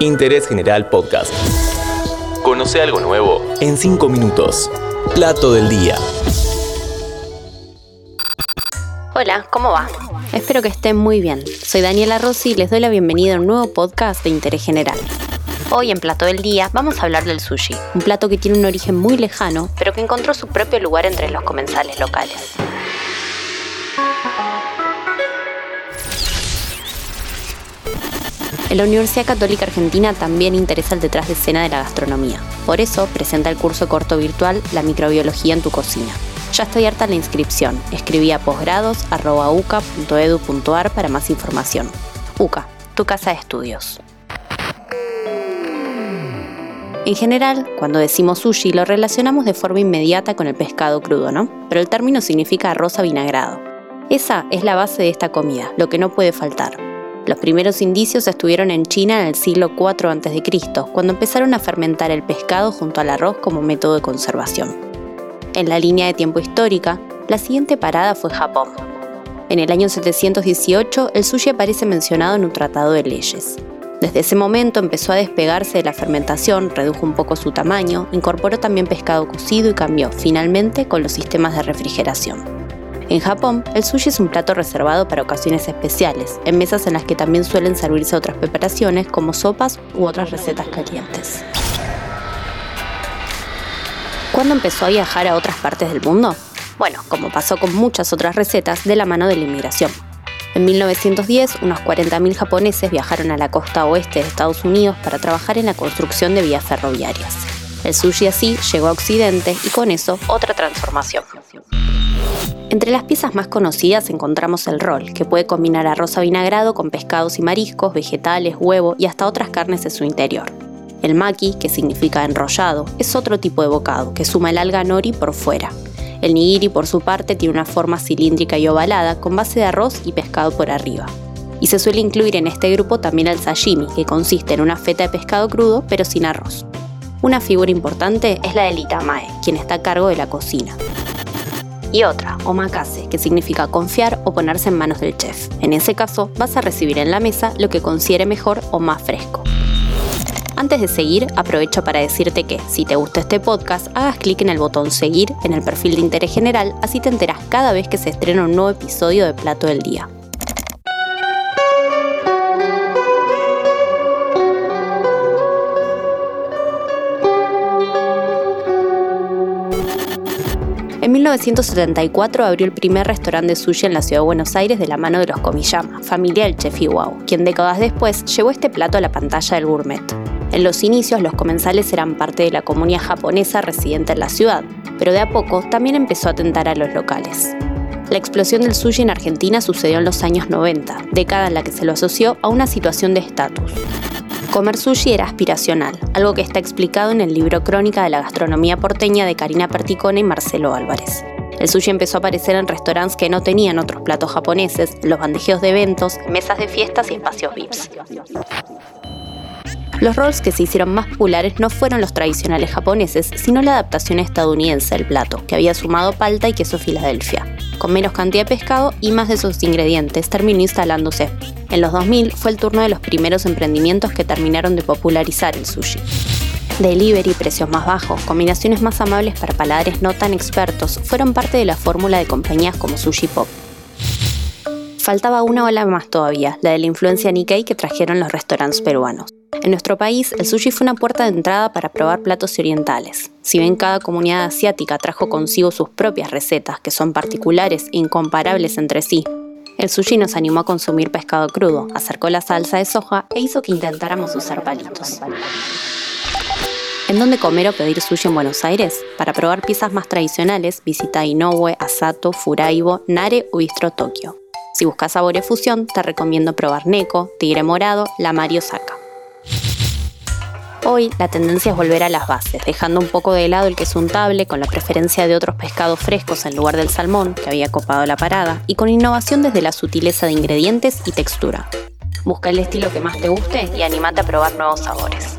Interés General Podcast. Conoce algo nuevo en 5 minutos. Plato del día. Hola, ¿cómo va? Espero que estén muy bien. Soy Daniela Rossi y les doy la bienvenida a un nuevo podcast de Interés General. Hoy en Plato del Día vamos a hablar del sushi, un plato que tiene un origen muy lejano, pero que encontró su propio lugar entre los comensales locales. En la Universidad Católica Argentina también interesa el detrás de escena de la gastronomía. Por eso presenta el curso corto virtual La microbiología en tu cocina. Ya está abierta la inscripción. Escribí a posgrados.uca.edu.ar para más información. UCA, tu casa de estudios. En general, cuando decimos sushi lo relacionamos de forma inmediata con el pescado crudo, ¿no? Pero el término significa arroz avinagrado. Esa es la base de esta comida, lo que no puede faltar. Los primeros indicios estuvieron en China en el siglo IV a.C., cuando empezaron a fermentar el pescado junto al arroz como método de conservación. En la línea de tiempo histórica, la siguiente parada fue Japón. En el año 718, el sushi aparece mencionado en un tratado de leyes. Desde ese momento empezó a despegarse de la fermentación, redujo un poco su tamaño, incorporó también pescado cocido y cambió finalmente con los sistemas de refrigeración. En Japón, el sushi es un plato reservado para ocasiones especiales, en mesas en las que también suelen servirse otras preparaciones como sopas u otras recetas calientes. ¿Cuándo empezó a viajar a otras partes del mundo? Bueno, como pasó con muchas otras recetas, de la mano de la inmigración. En 1910, unos 40.000 japoneses viajaron a la costa oeste de Estados Unidos para trabajar en la construcción de vías ferroviarias. El sushi así llegó a Occidente y con eso otra transformación. Entre las piezas más conocidas encontramos el rol, que puede combinar arroz vinagrado con pescados y mariscos, vegetales, huevo y hasta otras carnes en su interior. El maki, que significa enrollado, es otro tipo de bocado que suma el alga nori por fuera. El nigiri, por su parte, tiene una forma cilíndrica y ovalada con base de arroz y pescado por arriba. Y se suele incluir en este grupo también el sashimi, que consiste en una feta de pescado crudo pero sin arroz. Una figura importante es la del itamae, quien está a cargo de la cocina y otra, omakase, que significa confiar o ponerse en manos del chef. En ese caso, vas a recibir en la mesa lo que considere mejor o más fresco. Antes de seguir, aprovecho para decirte que, si te gusta este podcast, hagas clic en el botón seguir en el perfil de interés general, así te enteras cada vez que se estrena un nuevo episodio de Plato del Día. En 1974 abrió el primer restaurante de sushi en la ciudad de Buenos Aires de la mano de los Komiyama, familia del chef Iwao, quien décadas después llevó este plato a la pantalla del gourmet. En los inicios los comensales eran parte de la comunidad japonesa residente en la ciudad, pero de a poco también empezó a atentar a los locales. La explosión del sushi en Argentina sucedió en los años 90, década en la que se lo asoció a una situación de estatus. Comer sushi era aspiracional, algo que está explicado en el libro Crónica de la gastronomía porteña de Karina Perticone y Marcelo Álvarez. El sushi empezó a aparecer en restaurantes que no tenían otros platos japoneses, los bandejeos de eventos, mesas de fiestas y espacios VIPs. Los rolls que se hicieron más populares no fueron los tradicionales japoneses, sino la adaptación estadounidense del plato, que había sumado palta y queso Filadelfia. Con menos cantidad de pescado y más de esos ingredientes, terminó instalándose. En los 2000 fue el turno de los primeros emprendimientos que terminaron de popularizar el sushi. Delivery, precios más bajos, combinaciones más amables para paladares no tan expertos fueron parte de la fórmula de compañías como Sushi Pop. Faltaba una ola más todavía, la de la influencia Nikkei que trajeron los restaurantes peruanos. En nuestro país, el sushi fue una puerta de entrada para probar platos orientales. Si bien cada comunidad asiática trajo consigo sus propias recetas, que son particulares e incomparables entre sí, el sushi nos animó a consumir pescado crudo, acercó la salsa de soja e hizo que intentáramos usar palitos. ¿En dónde comer o pedir sushi en Buenos Aires? Para probar piezas más tradicionales, visita Inoue, Asato, Furaibo, Nare o Bistro Tokio. Si buscas sabores fusión, te recomiendo probar Neko, Tigre Morado, La Mario Saka. Hoy la tendencia es volver a las bases, dejando un poco de lado el queso untable con la preferencia de otros pescados frescos en lugar del salmón, que había copado la parada, y con innovación desde la sutileza de ingredientes y textura. Busca el estilo que más te guste y animate a probar nuevos sabores.